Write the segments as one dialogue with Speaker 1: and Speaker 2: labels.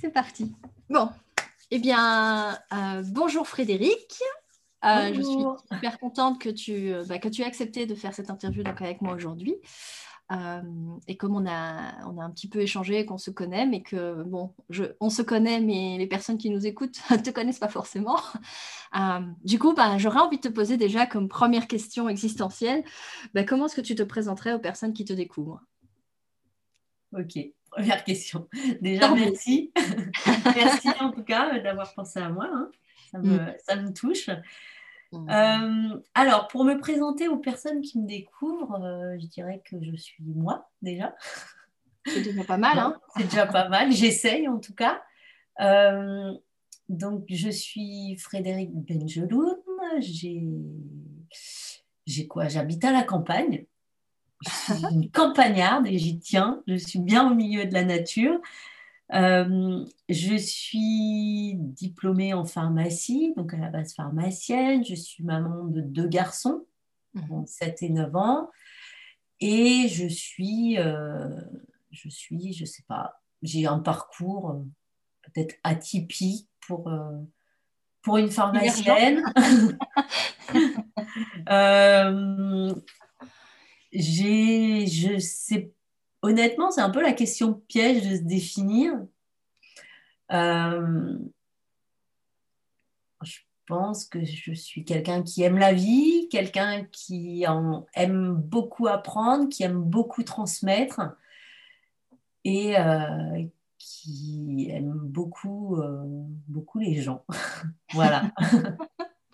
Speaker 1: C'est parti. Bon, eh bien, euh, bonjour Frédéric. Euh, je suis super contente que tu, euh, bah, que tu aies accepté de faire cette interview donc, avec moi aujourd'hui. et comme on a, on a un petit peu échangé, qu'on se connaît, mais que, bon, je, on se connaît, mais les personnes qui nous écoutent ne te connaissent pas forcément. du coup, bah, j'aurais envie de te poser déjà comme première question existentielle, bah, comment est-ce que tu te présenterais aux personnes qui te découvrent?
Speaker 2: Ok première question. Déjà, merci. merci en tout cas d'avoir pensé à moi. Hein. Mm. Ça, me, touche. Mm. Euh, alors, pour me présenter aux personnes qui me découvrent, euh, je dirais que je suis moi déjà.
Speaker 1: C'est déjà pas mal. Hein
Speaker 2: C'est déjà pas mal. J'essaye en tout cas. Euh, donc, je suis Frédéric Benjeloun. J'ai, j'ai quoi? J'habite à la campagne. Je suis une campagnarde et j'y tiens. Je suis bien au milieu de la nature. Euh, je suis diplômée en pharmacie, donc à la base pharmacienne. Je suis maman de deux garçons, 7 et 9 ans. Et je suis, euh, je suis, je sais pas, j'ai un parcours euh, peut-être atypique pour, pour une pharmacienne. j'ai, je sais, honnêtement, c'est un peu la question piège de se définir. Euh, je pense que je suis quelqu'un qui aime la vie, quelqu'un qui aime beaucoup apprendre, qui aime beaucoup transmettre et euh, qui aime beaucoup, euh, beaucoup les gens. voilà.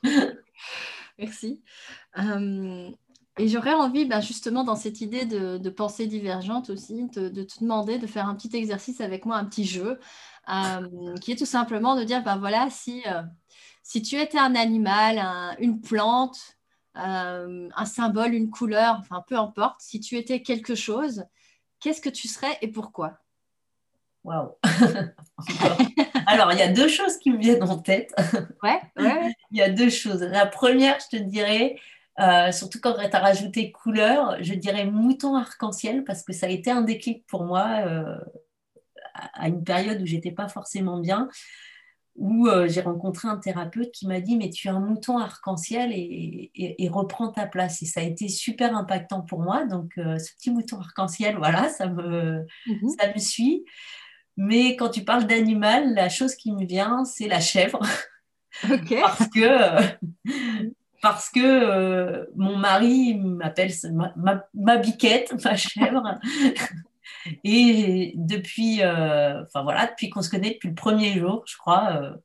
Speaker 1: Merci. Et j'aurais envie, ben, justement, dans cette idée de, pensée divergente aussi, de, te demander de faire un petit exercice avec moi, un petit jeu, euh, qui est tout simplement de dire, ben voilà, si, euh, si tu étais un animal, une plante, euh, un symbole, une couleur, enfin peu importe, si tu étais quelque chose, qu'est-ce que tu serais et pourquoi?
Speaker 2: Waouh Alors, il y a deux choses qui me viennent en tête.
Speaker 1: Ouais, ouais.
Speaker 2: il y a deux choses. La première, je te dirais, euh, surtout quand tu as rajouté couleur, je dirais mouton arc-en-ciel parce que ça a été un déclic pour moi euh, à une période où j'étais pas forcément bien, où euh, j'ai rencontré un thérapeute qui m'a dit mais tu es un mouton arc-en-ciel et, et, reprends ta place. Et ça a été super impactant pour moi. Donc ce petit mouton arc-en-ciel, voilà, ça me, mhm. ça me suit. Mais quand tu parles d'animal, la chose qui me vient, c'est la chèvre. parce que parce que euh, mon mari m'appelle ma, biquette, ma chèvre. Et depuis, euh, voilà, depuis qu'on se connaît, depuis le premier jour, je crois. Euh,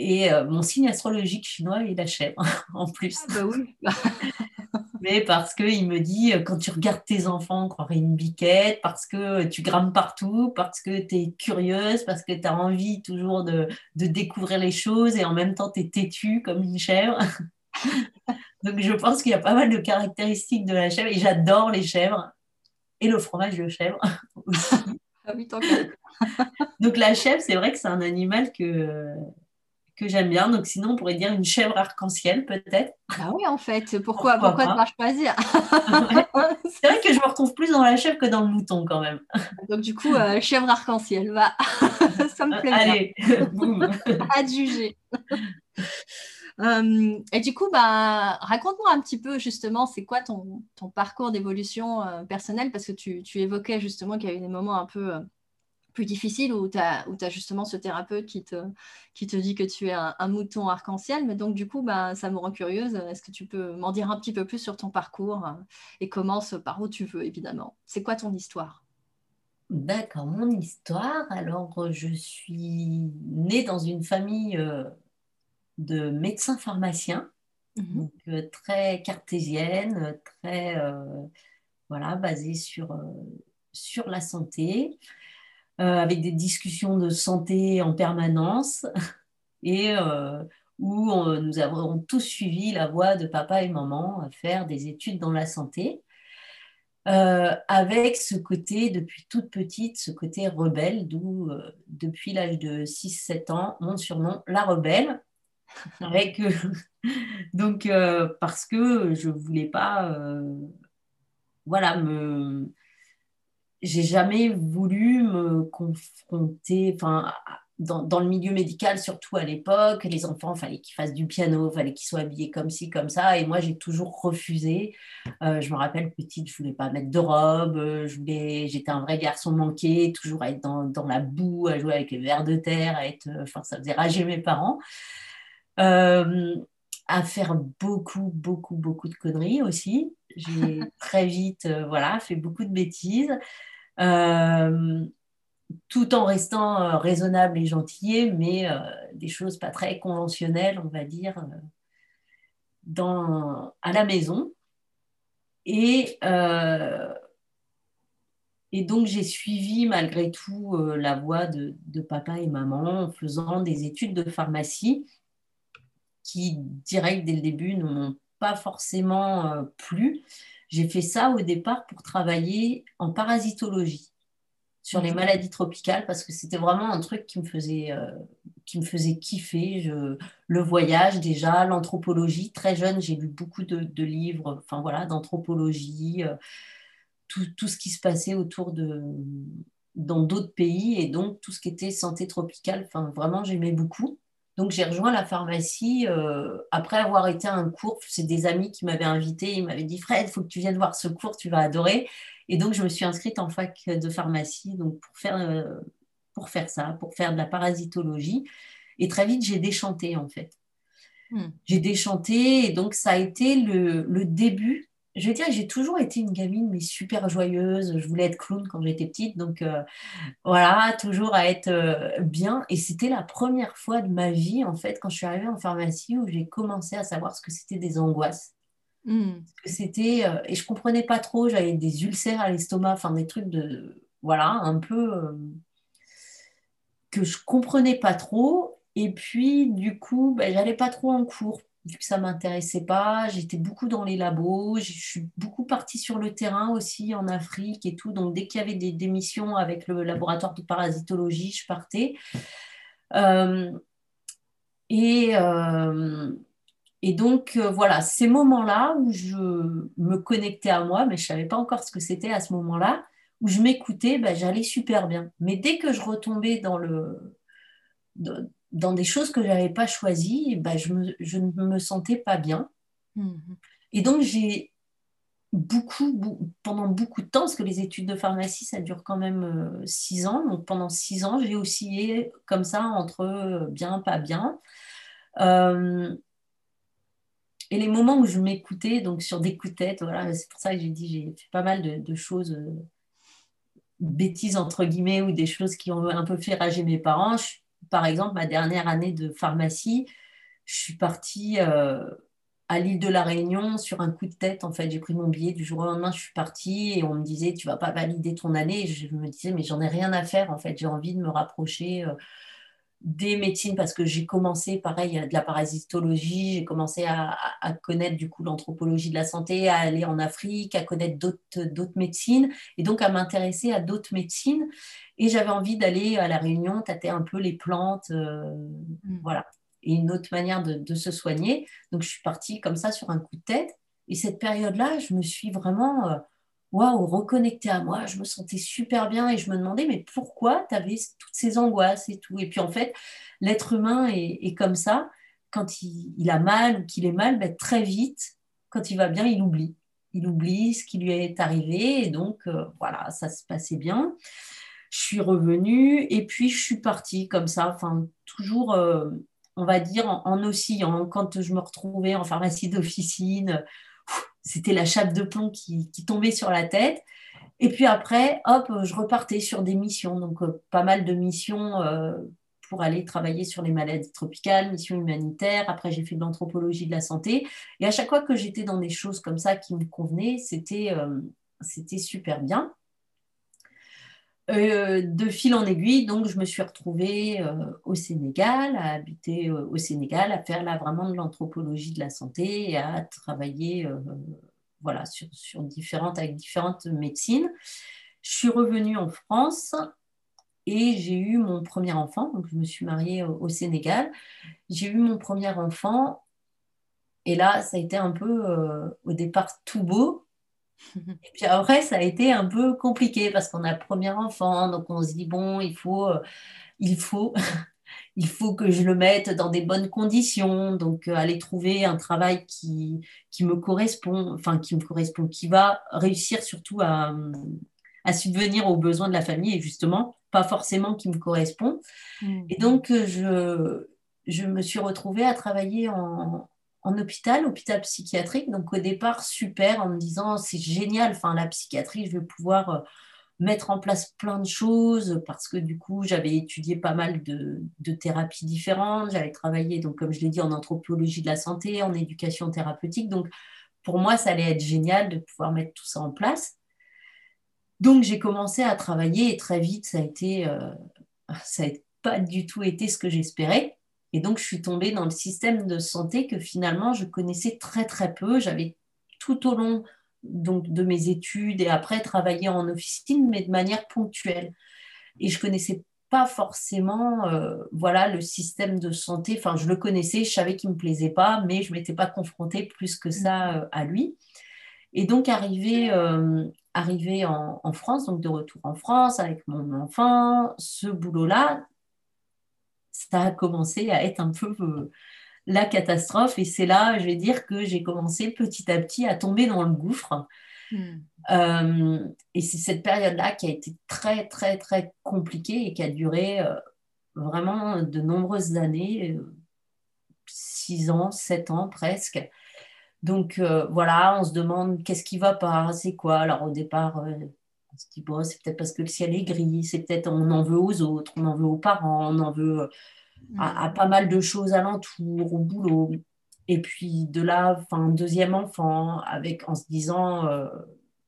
Speaker 2: et mon signe astrologique chinois est la chèvre, en plus.
Speaker 1: Ah bah oui.
Speaker 2: Mais parce qu'il me dit, euh, quand tu regardes tes enfants, on croirait une biquette, parce que tu grimmes partout, parce que tu es curieuse, parce que tu as envie toujours de, découvrir les choses et en même temps tu es têtue comme une chèvre. Donc je pense qu'il y a pas mal de caractéristiques de la chèvre et j'adore les chèvres et le fromage de chèvre aussi.
Speaker 1: Ah
Speaker 2: Donc la chèvre, c'est vrai que c'est un animal que, que j'aime bien. Donc sinon, on pourrait dire une chèvre arc-en-ciel peut-être.
Speaker 1: Ah oui, en fait. Pourquoi, pourquoi, ne pas choisir
Speaker 2: C'est vrai que je me retrouve plus dans la chèvre que dans le mouton quand même.
Speaker 1: Donc du coup, euh, chèvre arc-en-ciel, va. Ça me plaît
Speaker 2: Allez,
Speaker 1: boum. juger. Euh, et du coup, bah, raconte-moi un petit peu justement, c'est quoi ton, ton parcours d'évolution euh, personnelle? Parce que tu, tu, évoquais justement qu'il y avait des moments un peu plus difficile où tu as, as, justement ce thérapeute qui te, qui te dit que tu es un, mouton arc-en-ciel. Mais donc, du coup, bah, ça me rend curieuse. Est-ce que tu peux m'en dire un petit peu plus sur ton parcours euh, et commence par où tu veux, évidemment? C'est quoi ton histoire?
Speaker 2: D'accord, mon histoire. Alors, je suis née dans une famille euh, de médecins pharmaciens, mmh donc euh, très cartésienne, très voilà, basée sur, sur la santé. Euh, avec des discussions de santé en permanence et euh, où nous avons tous suivi la voie de papa et maman à faire des études dans la santé. Euh, avec ce côté, depuis toute petite, ce côté rebelle, d'où, depuis l'âge de 6-7 ans, mon surnom, la rebelle. Avec, donc, parce que je ne voulais pas voilà, me, j'ai jamais voulu me confronter, enfin, dans, le milieu médical, surtout à l'époque, les enfants, fallait qu'ils fassent du piano, fallait qu'ils soient habillés comme ci, comme ça. Et moi, j'ai toujours refusé. Euh, je me rappelle, petite, je voulais pas mettre de robe. Euh, j'étais un vrai garçon manqué, toujours à être dans, la boue, à jouer avec les vers de terre, à être, euh, enfin, ça faisait rager mes parents. À faire beaucoup, beaucoup, beaucoup de conneries aussi. J'ai très vite, voilà, fait beaucoup de bêtises tout en restant euh, raisonnable et gentil, mais euh, des choses pas très conventionnelles, on va dire, euh, dans, à la maison. Et, et donc, j'ai suivi malgré tout la voie de, de, papa et maman en faisant des études de pharmacie qui, direct dès le début, ne m'ont pas forcément plu. J'ai fait ça au départ pour travailler en parasitologie sur les maladies tropicales parce que c'était vraiment un truc qui me faisait, euh, qui me faisait kiffer. Je, le voyage déjà, l'anthropologie. Très jeune, j'ai lu beaucoup de, livres enfin, voilà, d'anthropologie, euh, tout, tout, ce qui se passait autour de dans d'autres pays et donc tout ce qui était santé tropicale. Enfin, vraiment, j'aimais beaucoup. Donc j'ai rejoint la pharmacie euh, après avoir été à un cours. C'est des amis qui m'avaient invité. Ils m'avaient dit Fred, il faut que tu viennes voir ce cours, tu vas adorer. Et donc, je me suis inscrite en fac de pharmacie donc pour, faire, euh, pour faire ça, pour faire de la parasitologie. Et très vite, j'ai déchanté, en fait. Hmm. J'ai déchanté, et donc ça a été le, le début. Je veux dire, j'ai toujours été une gamine, mais super joyeuse. Je voulais être clown quand j'étais petite, donc euh, voilà, toujours à être euh, bien. Et c'était la première fois de ma vie, en fait, quand je suis arrivée en pharmacie, où j'ai commencé à savoir ce que c'était des angoisses. Hmm. c'était euh, et je comprenais pas trop. J'avais des ulcères à l'estomac, enfin des trucs de voilà un peu que je comprenais pas trop. Et puis du coup, ben, j'allais pas trop en cours vu que ça m'intéressait pas. J'étais beaucoup dans les labos. Je suis beaucoup partie sur le terrain aussi en Afrique et tout. Donc dès qu'il y avait des, missions avec le laboratoire de parasitologie, je partais. Euh, et et donc, euh, voilà, ces moments-là où je me connectais à moi, mais je ne savais pas encore ce que c'était à ce moment-là, où je m'écoutais, ben, j'allais super bien. Mais dès que je retombais dans, le, dans des choses que je n'avais pas choisies, ben, je, je, ne me sentais pas bien. Mmh Et donc, j'ai beaucoup, pendant beaucoup de temps, parce que les études de pharmacie, ça dure quand même euh, six ans. Donc, pendant six ans, j'ai oscillé comme ça entre euh, bien, pas bien. Euh, et les moments où je m'écoutais, donc sur des coups de tête, voilà, c'est pour ça que j'ai dit, j'ai fait pas mal de, choses euh, bêtises, entre guillemets, ou des choses qui ont un peu fait rager mes parents. Par exemple, ma dernière année de pharmacie, je suis partie euh, à l'île de la Réunion sur un coup de tête. En fait, j'ai pris mon billet du jour au lendemain, je suis partie et on me disait, tu vas pas valider ton année. Je me disais, mais j'en ai rien à faire. En fait, j'ai envie de me rapprocher. Euh, des médecines parce que j'ai commencé, pareil, de la parasitologie, j'ai commencé à, connaître du coup l'anthropologie de la santé, à aller en Afrique, à connaître d'autres médecines et donc à m'intéresser à d'autres médecines. Et j'avais envie d'aller à la Réunion, tâter un peu les plantes, euh, mm. voilà, et une autre manière de, de, se soigner. Donc je suis partie comme ça sur un coup de tête. Et cette période-là, je me suis vraiment... Waouh, reconnecter à moi, je me sentais super bien et je me demandais, mais pourquoi tu avais toutes ces angoisses et tout? Et puis en fait, l'être humain est, comme ça. Quand il, a mal ou qu'il est mal, ben, très vite, quand il va bien, il oublie. Il oublie ce qui lui est arrivé et donc euh, voilà, ça se passait bien. Je suis revenue et puis je suis partie comme ça, enfin toujours, euh, on va dire, en, en oscillant. Quand je me retrouvais en pharmacie d'officine, c'était la chape de plomb qui, tombait sur la tête. Et puis après, hop, je repartais sur des missions. Donc, euh, pas mal de missions euh, pour aller travailler sur les maladies tropicales, missions humanitaires. Après, j'ai fait de l'anthropologie de la santé. Et à chaque fois que j'étais dans des choses comme ça qui me convenaient, c'était euh, super bien. Euh, de fil en aiguille, donc je me suis retrouvée euh, au Sénégal, à habiter euh, au Sénégal, à faire là vraiment de l'anthropologie de la santé et à travailler voilà, sur, différentes, avec différentes médecines. Je suis revenue en France et j'ai eu mon premier enfant. Donc je me suis mariée au, Sénégal. J'ai eu mon premier enfant et là, ça a été un peu au départ tout beau Et puis après, ça a été un peu compliqué parce qu'on a le premier enfant, donc on se dit, bon, il faut, euh, il faut, il faut que je le mette dans des bonnes conditions, donc euh, aller trouver un travail qui, qui me correspond, enfin qui me correspond, qui va réussir surtout à, à subvenir aux besoins de la famille et justement, pas forcément qui me correspond. Mmh. Et donc, euh, je, je me suis retrouvée à travailler en, en hôpital, hôpital psychiatrique. Donc au départ, super, en me disant c'est génial, enfin la psychiatrie, je vais pouvoir euh, mettre en place plein de choses parce que du coup, j'avais étudié pas mal de, thérapies différentes. J'avais travaillé, donc comme je l'ai dit, en anthropologie de la santé, en éducation thérapeutique. Donc pour moi, ça allait être génial de pouvoir mettre tout ça en place. Donc j'ai commencé à travailler et très vite, ça a été, euh, ça n'a pas du tout été ce que j'espérais. Et donc, je suis tombée dans le système de santé que finalement, je connaissais très, très peu. J'avais tout au long donc, de mes études et après travaillé en officine, mais de manière ponctuelle. Et je connaissais pas forcément euh, voilà le système de santé enfin je le connaissais je savais qu'il me plaisait pas mais je m'étais pas confrontée plus que ça euh, à lui et donc arrivé euh, arrivé en, en, France donc de retour en France avec mon enfant ce boulot là ça a commencé à être un peu euh, la catastrophe. Et c'est là, je vais dire, que j'ai commencé petit à petit à tomber dans le gouffre. Hmm. Euh, et c'est cette période-là qui a été très, très, très compliquée et qui a duré euh, vraiment de nombreuses années, six ans, sept ans presque. Donc voilà, on se demande qu'est-ce qui va pas, c'est quoi? Alors au départ, se dit, bon, c'est peut-être parce que le ciel est gris, c'est peut-être on en veut aux autres, on en veut aux parents, on en veut à, pas mal de choses alentour, au boulot. Et puis de là, enfin, deuxième enfant, avec, en se disant, euh,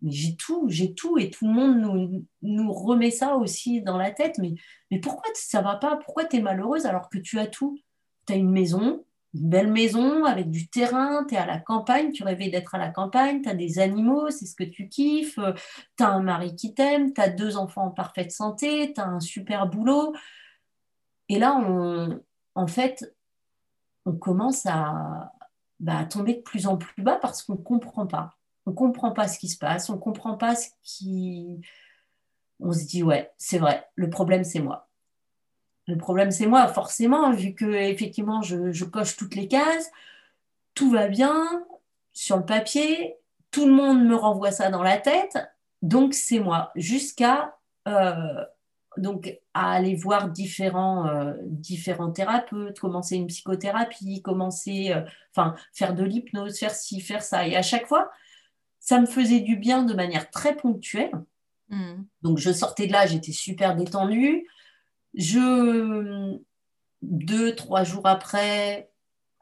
Speaker 2: mais j'ai tout, j'ai tout, et tout le monde nous, nous remet ça aussi dans la tête. Mais, mais pourquoi ça va pas? Pourquoi tu es malheureuse alors que tu as tout? Tu as une maison, une belle maison avec du terrain, tu es à la campagne, tu rêvais d'être à la campagne, tu as des animaux, c'est ce que tu kiffes, tu as un mari qui t'aime, tu as deux enfants en parfaite santé, tu as un super boulot. Et là, on, en fait, on commence à, bah, tomber de plus en plus bas parce qu'on ne comprend pas. On ne comprend pas ce qui se passe, on ne comprend pas ce qui... On se dit, ouais, c'est vrai, le problème, c'est moi. Le problème, c'est moi, forcément, vu que effectivement, je, coche toutes les cases, tout va bien sur le papier, tout le monde me renvoie ça dans la tête, donc c'est moi, jusqu'à euh, donc à aller voir différents, euh, différents thérapeutes, commencer une psychothérapie, commencer, euh, enfin, faire de l'hypnose, faire ci, faire ça. Et à chaque fois, ça me faisait du bien de manière très ponctuelle. Hmm. Donc je sortais de là, j'étais super détendue. Je, deux, trois jours après,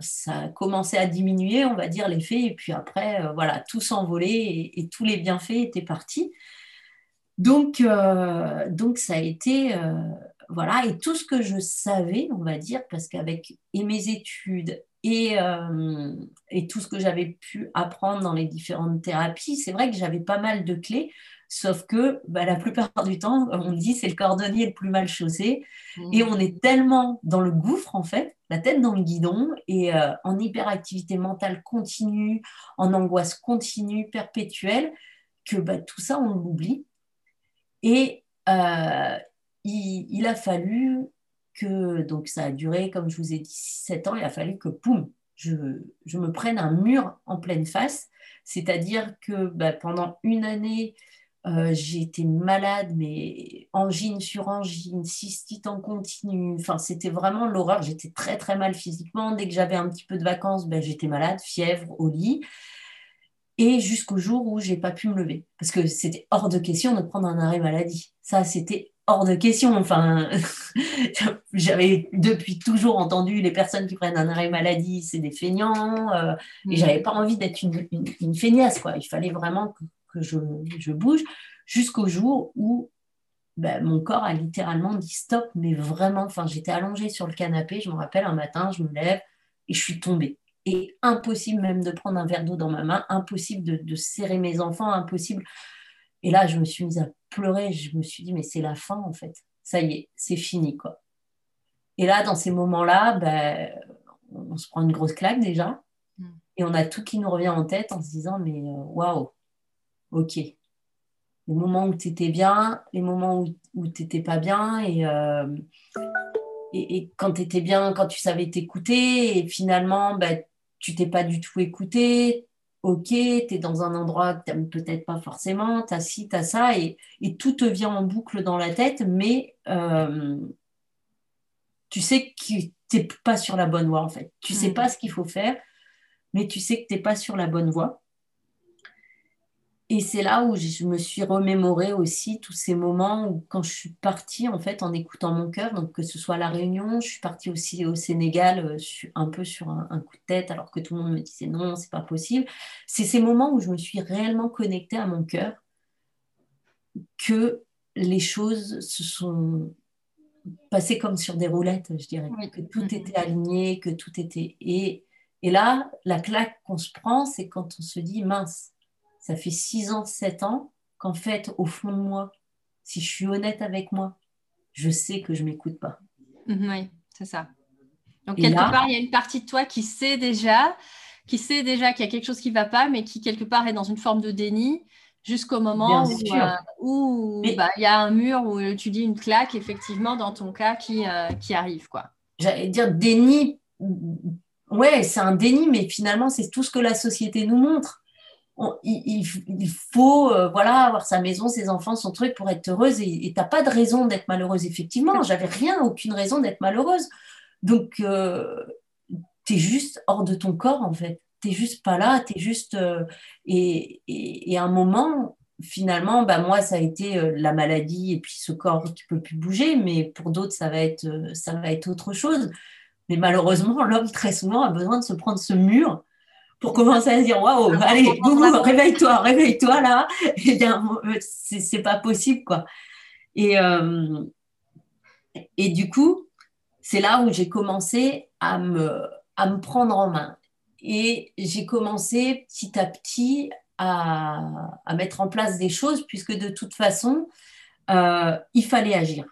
Speaker 2: ça a commencé à diminuer, on va dire, l'effet. Et puis après, euh, voilà, tout s'envolait et, et tous les bienfaits étaient partis. Donc, euh, donc ça a été, euh, voilà, et tout ce que je savais, on va dire, parce qu'avec mes études et, et, tout ce que j'avais pu apprendre dans les différentes thérapies, c'est vrai que j'avais pas mal de clés, sauf que bah, la plupart du temps, on dit c'est le cordonnier le plus mal chaussé, mmh. et on est tellement dans le gouffre, en fait, la tête dans le guidon, et en hyperactivité mentale continue, en angoisse continue, perpétuelle, que bah, tout ça, on l'oublie. Et euh, il, a fallu que, donc ça a duré, comme je vous ai dit, 7 ans, il a fallu que, poum, je, me prenne un mur en pleine face. C'est-à-dire que bah, pendant une année, euh, j'ai été malade, mais angine sur angine, cystite en continu. Enfin, c'était vraiment l'horreur. J'étais très, très mal physiquement. Dès que j'avais un petit peu de vacances, ben, j'étais malade, fièvre, au lit et jusqu'au jour où j'ai pas pu me lever parce que c'était hors de question de prendre un arrêt maladie. Ça, c'était hors de question. Enfin, j'avais depuis toujours entendu les personnes qui prennent un arrêt maladie, c'est des feignants, euh, et mm. j'avais pas envie d'être une, une, feignasse quoi. Il fallait vraiment que, je, je, bouge jusqu'au jour où ben, mon corps a littéralement dit stop, mais vraiment. Enfin, j'étais allongée sur le canapé. Je me rappelle un matin, je me lève et je suis tombée et impossible même de prendre un verre d'eau dans ma main, impossible de, serrer mes enfants, impossible. Et là, je me suis mise à pleurer, je me suis dit, mais c'est la fin en fait, ça y est, c'est fini quoi. Et là, dans ces moments-là, ben, on se prend une grosse claque déjà, mm. et on a tout qui nous revient en tête en se disant, mais euh, waouh, ok. Les moments où tu étais bien, les moments où, tu n'étais pas bien, et, euh, et, quand tu étais bien, quand tu savais t'écouter, et finalement, bah, tu t'es pas du tout écouté, ok, tu es dans un endroit que tu n'aimes peut-être pas forcément, tu as ci, tu as ça, et, tout te vient en boucle dans la tête, mais euh, tu sais que tu n'es pas sur la bonne voie, en fait. Tu sais mm. pas ce qu'il faut faire, mais tu sais que tu n'es pas sur la bonne voie. Et c'est là où je me suis remémoré aussi tous ces moments où quand je suis partie en fait en écoutant mon cœur, donc que ce soit à la Réunion, je suis partie aussi au Sénégal euh, un peu sur un, coup de tête alors que tout le monde me disait non, c'est pas possible. C'est ces moments où je me suis réellement connectée à mon cœur que les choses se sont passées comme sur des roulettes, je dirais, que tout mm-hmm. était aligné, que tout était et et là la claque qu'on se prend, c'est quand on se dit mince ça fait 6 ans, 7 ans qu'en fait, au fond de moi, si je suis honnête avec moi, je sais que je ne m'écoute pas.
Speaker 1: Mhm, oui, c'est ça. Donc, quelque part, il y a une partie de toi qui sait déjà, qui sait déjà qu'il y a quelque chose qui ne va pas, mais qui, quelque part, est dans une forme de déni jusqu'au moment où, euh, bah, il y a un mur où tu dis une claque, effectivement, dans ton cas, qui, euh, qui arrive. quoi.
Speaker 2: J'allais dire déni. Ouais, c'est un déni, mais finalement, c'est tout ce que la société nous montre il, faut euh, voilà avoir sa maison, ses enfants, son truc pour être heureuse et tu n'as pas de raison d'être malheureuse. Effectivement, j'avais rien, aucune raison d'être malheureuse. Donc, euh, tu es juste hors de ton corps en fait. Tu juste pas là, tu es juste. Euh, et, et, à un moment, finalement, bah, moi, ça a été la maladie et puis ce corps qui peut plus bouger, mais pour d'autres, ça, va être, ça va être autre chose. Mais malheureusement, l'homme, très souvent, a besoin de se prendre ce mur pour commencer à se dire waouh, allez, réveille-toi, réveille-toi là. Et bien, c'est pas possible quoi. Et, euh, et du coup, c'est là où j'ai commencé à me, à me prendre en main. Et j'ai commencé petit à petit à, à, mettre en place des choses, puisque de toute façon, euh, il fallait agir.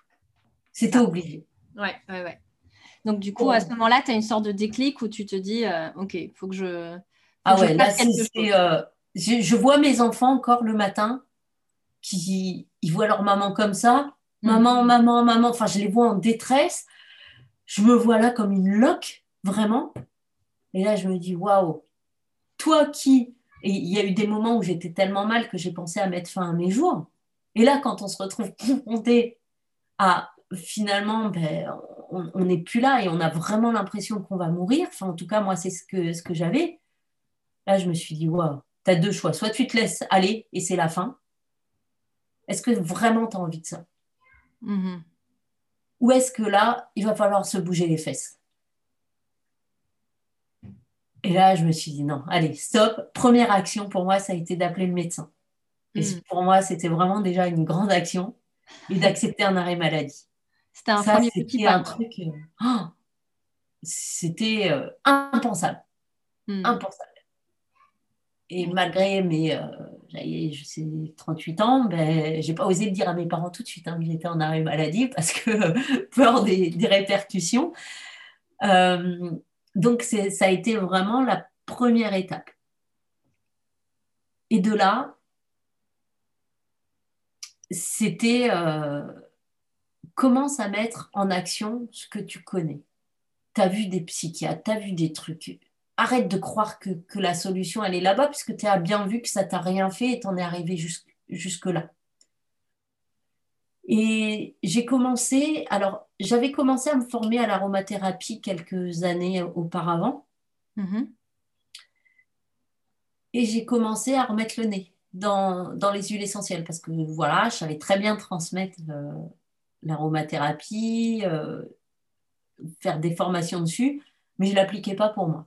Speaker 2: C'était obligé.
Speaker 1: Ouais, ouais, ouais. Donc, du coup, à ce moment-là, tu as une sorte de déclic où tu te dis, euh, OK, il faut que je,
Speaker 2: ah ouais, là, c'est. Euh, je, vois mes enfants encore le matin qui ils voient leur maman comme ça. Mm. Maman, maman, maman. Enfin, je les vois en détresse. Je me vois là comme une loque, vraiment. Et là, je me dis, waouh, toi qui. Et il y a eu des moments où j'étais tellement mal que j'ai pensé à mettre fin à mes jours. Et là, quand on se retrouve confronté à finalement, ben, on n'est plus là et on a vraiment l'impression qu'on va mourir. Enfin, en tout cas, moi, c'est ce que, ce que j'avais. Là, je me suis dit, waouh, tu as deux choix. Soit tu te laisses aller et c'est la fin. Est-ce que vraiment tu as envie de ça? Mm-hmm. Ou est-ce que là, il va falloir se bouger les fesses? Et là, je me suis dit, non, allez, stop. Première action pour moi, ça a été d'appeler le médecin. Et mm. pour moi, c'était vraiment déjà une grande action et d'accepter un arrêt maladie.
Speaker 1: C'était un premier petit un
Speaker 2: truc. Euh, oh, c'était euh, impensable. Mm. Impensable. Et malgré mes euh, 38 ans, ben, j'ai pas osé le dire à mes parents tout de suite. Hein, J'étais en arrêt maladie parce que peur des, répercussions. Euh, donc, ça a été vraiment la première étape. Et de là, c'était euh, commence à mettre en action ce que tu connais? Tu as vu des psychiatres, tu as vu des trucs arrête de croire que, la solution, elle est là-bas, puisque tu as bien vu que ça t'a rien fait et tu en es arrivé jusque-là. Et j'ai commencé, alors j'avais commencé à me former à l'aromathérapie quelques années auparavant. Mm-hmm. Et j'ai commencé à remettre le nez dans, les huiles essentielles parce que voilà, je savais très bien transmettre euh, l'aromathérapie, euh, faire des formations dessus, mais je ne l'appliquais pas pour moi.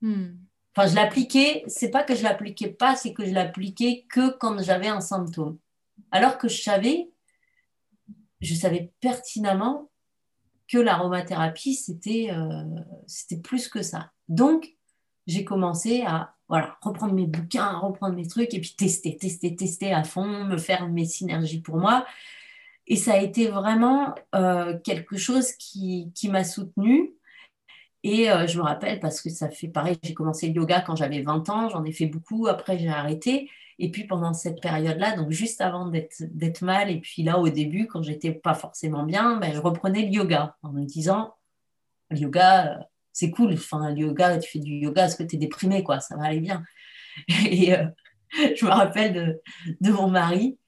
Speaker 2: Hmm. Enfin, je l'appliquais, c'est pas que je l'appliquais pas, c'est que je l'appliquais que quand j'avais un symptôme. Alors que je savais, je savais pertinemment que l'aromathérapie, c'était euh, plus que ça. Donc, j'ai commencé à voilà, reprendre mes bouquins, reprendre mes trucs et puis tester, tester, tester à fond, me faire mes synergies pour moi. Et ça a été vraiment euh, quelque chose qui, qui m'a soutenue et euh, je me rappelle parce que ça fait pareil, j'ai commencé le yoga quand j'avais 20 ans, j'en ai fait beaucoup, après j'ai arrêté. Et puis pendant cette période-là, donc juste avant d'être mal, et puis là au début, quand j'étais pas forcément bien, ben, je reprenais le yoga en me disant, le yoga, c'est cool, enfin, le yoga, tu fais du yoga parce que tu es déprimé, quoi, ça va aller bien. Et euh, je me rappelle de, de, mon mari.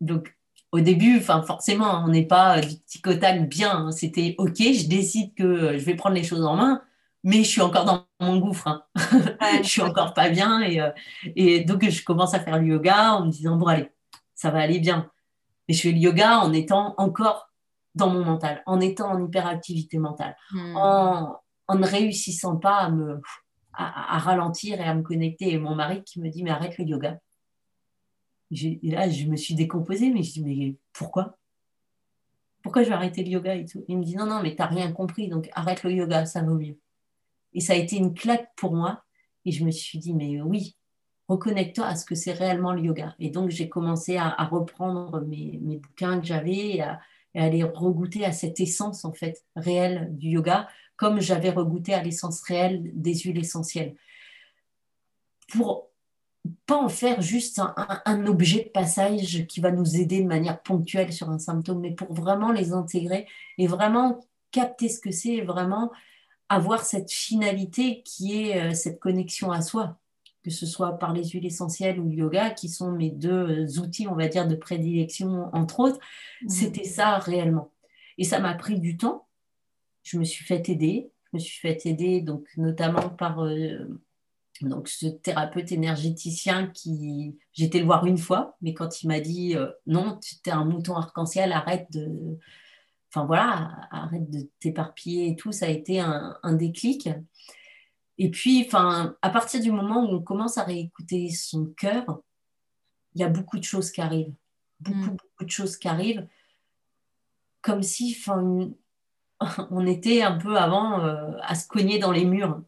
Speaker 2: Donc, au début, enfin, forcément, on n'est pas du petit bien. Hein. C'était OK, je décide que je vais prendre les choses en main, mais je suis encore dans mon gouffre. Hein. je suis encore pas bien. Et, euh, et, donc, je commence à faire le yoga en me disant, bon, allez, ça va aller bien. Et je fais le yoga en étant encore dans mon mental, en étant en hyperactivité mentale, hmm. en, en, ne réussissant pas à me à, ralentir et à me connecter. Et mon mari qui me dit, mais arrête le yoga. Là, je me suis décomposée, mais je dis, mais pourquoi? Pourquoi je vais arrêter le yoga et tout? Il me dit, non, non, mais tu n'as rien compris, donc arrête le yoga, ça vaut mieux. Et ça a été une claque pour moi. Et je me suis dit, mais oui, reconnecte-toi à ce que c'est réellement le yoga. Et donc, j'ai commencé à, reprendre mes, mes, bouquins que j'avais et à, et à aller regoûter à cette essence, en fait, réelle du yoga comme j'avais regoûté à l'essence réelle des huiles essentielles. Pour pas en faire juste un, objet de passage qui va nous aider de manière ponctuelle sur un symptôme, mais pour vraiment les intégrer et vraiment capter ce que c'est et vraiment avoir cette finalité qui est euh, cette connexion à soi, que ce soit par les huiles essentielles ou le yoga, qui sont mes deux euh, outils, on va dire, de prédilection, entre autres. Mmh. C'était ça réellement. Et ça m'a pris du temps je me suis fait aider. Je me suis fait aider donc, notamment par euh, donc, ce thérapeute énergéticien qui. J'étais le voir une fois, mais quand il m'a dit euh, non, tu es un mouton arc-en-ciel, arrête de. Enfin voilà, arrête de t'éparpiller et tout, ça a été un, déclic. Et puis, enfin, à partir du moment où on commence à réécouter son cœur, il y a beaucoup de choses qui arrivent. Beaucoup, mm. beaucoup de choses qui arrivent. Comme si, enfin, on était un peu avant euh, à se cogner dans les murs.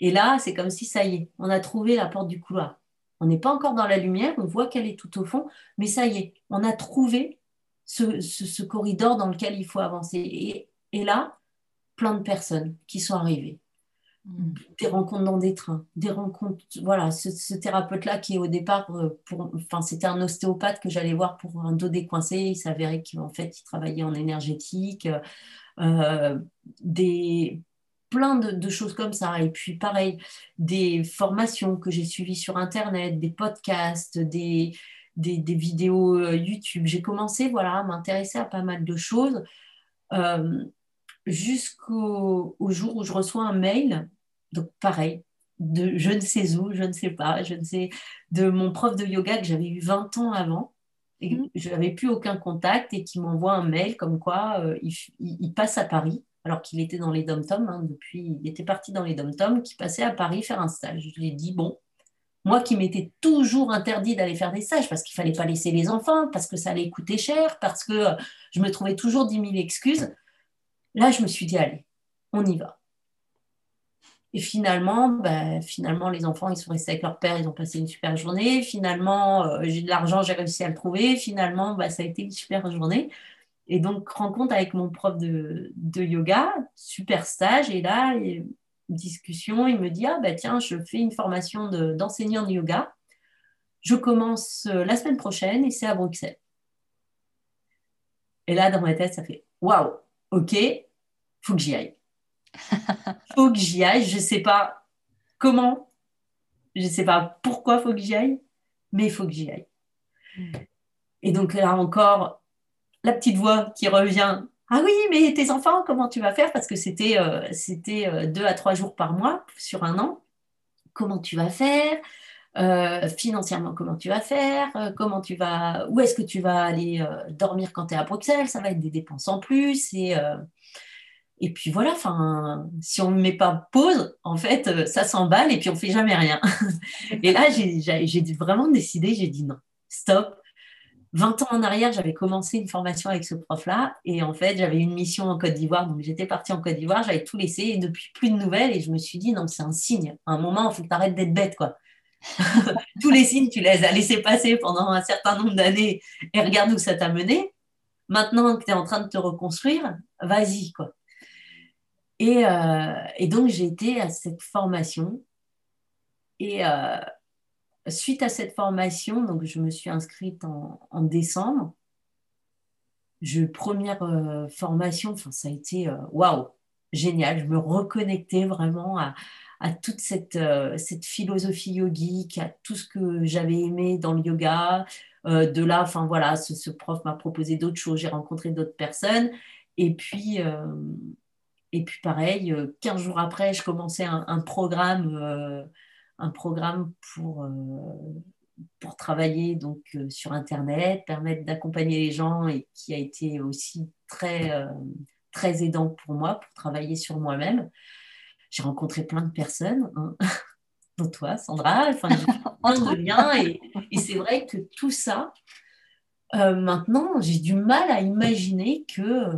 Speaker 2: Et là, c'est comme si ça y est, on a trouvé la porte du couloir. On n'est pas encore dans la lumière, on voit qu'elle est tout au fond, mais ça y est, on a trouvé ce, corridor dans lequel il faut avancer. Et, là, plein de personnes qui sont arrivées. Mm. Des rencontres dans des trains, des rencontres. Voilà, ce, thérapeute-là qui, au départ, euh, pour, enfin, c'était un ostéopathe que j'allais voir pour un dos décoincé. Il s'avérait qu'en fait, il travaillait en énergétique. Euh, des, plein de, choses comme ça. Et puis pareil, des formations que j'ai suivies sur Internet, des podcasts, des, des, vidéos euh, YouTube. J'ai commencé voilà, à m'intéresser à pas mal de choses euh, jusqu'au jour où je reçois un mail. Donc pareil, de je ne sais où, je ne sais pas, je ne sais, de mon prof de yoga que j'avais eu 20 ans avant et mmh. je n'avais plus aucun contact et qui m'envoie un mail comme quoi euh, il, passe à Paris alors qu'il était dans les dom-toms hein, depuis il était parti dans les dom-toms qui passait à Paris faire un stage je lui ai dit bon moi qui m'étais toujours interdit d'aller faire des stages parce qu'il fallait pas laisser les enfants parce que ça allait coûter cher parce que euh, je me trouvais toujours dix mille excuses là je me suis dit allez on y va et finalement, bah, finalement, les enfants, ils sont restés avec leur père, ils ont passé une super journée. Finalement, euh, j'ai de l'argent, j'ai réussi à le trouver. Finalement, bah, ça a été une super journée. Et donc, rencontre avec mon prof de, yoga, super stage. Et là, une discussion, il me dit, ah bah tiens, je fais une formation d'enseignant de, yoga. Je commence euh, la semaine prochaine et c'est à Bruxelles. Et là, dans ma tête, ça fait, waouh, ok, faut que j'y aille faut que j'y aille. Je sais pas comment, je sais pas pourquoi faut que j'y aille, mais il faut que j'y aille. Et donc là encore, la petite voix qui revient. Ah oui, mais tes enfants, comment tu vas faire? Parce que c'était euh, c'était euh, deux à trois jours par mois sur un an. Comment tu vas faire? Euh, financièrement, comment tu vas faire, comment tu vas, où est-ce que tu vas aller dormir quand tu es à Bruxelles, ça va être des dépenses en plus, et, puis voilà, enfin, si on ne met pas pause, en fait, ça s'emballe et puis on fait jamais rien. et là, j'ai vraiment décidé, j'ai dit non, stop. 20 ans en arrière, j'avais commencé une formation avec ce prof-là et en fait, j'avais une mission en Côte d'Ivoire, donc j'étais partie en Côte d'Ivoire, j'avais tout laissé et depuis plus de nouvelles et je me suis dit non, c'est un signe. À un moment, il faut que tu arrêtes d'être bête, quoi. Tous les signes, tu les as laissés passer pendant un certain nombre d'années et regarde où ça t'a mené. Maintenant que tu es en train de te reconstruire, vas-y, quoi. Euh, et, donc, j'ai été à cette formation. Et, euh, suite à cette formation, donc je me suis inscrite en, décembre. Je, première euh, formation, ça a été euh, waouh, génial. Je me reconnectais vraiment à, toute cette, euh, cette, philosophie yogique, à tout ce que j'avais aimé dans le yoga. de là, enfin voilà, ce, prof m'a proposé d'autres choses, j'ai rencontré d'autres personnes. Et puis, et puis pareil, 15 jours après, je commençais un programme un programme pour, euh, pour travailler donc, euh, sur Internet, permettre d'accompagner les gens et qui a été aussi très, euh, très aidant pour moi pour travailler sur moi-même. J'ai rencontré plein de personnes, hein, dont toi, Sandra, enfin, plein de liens et, et c'est vrai que tout ça, maintenant, j'ai du mal à imaginer que,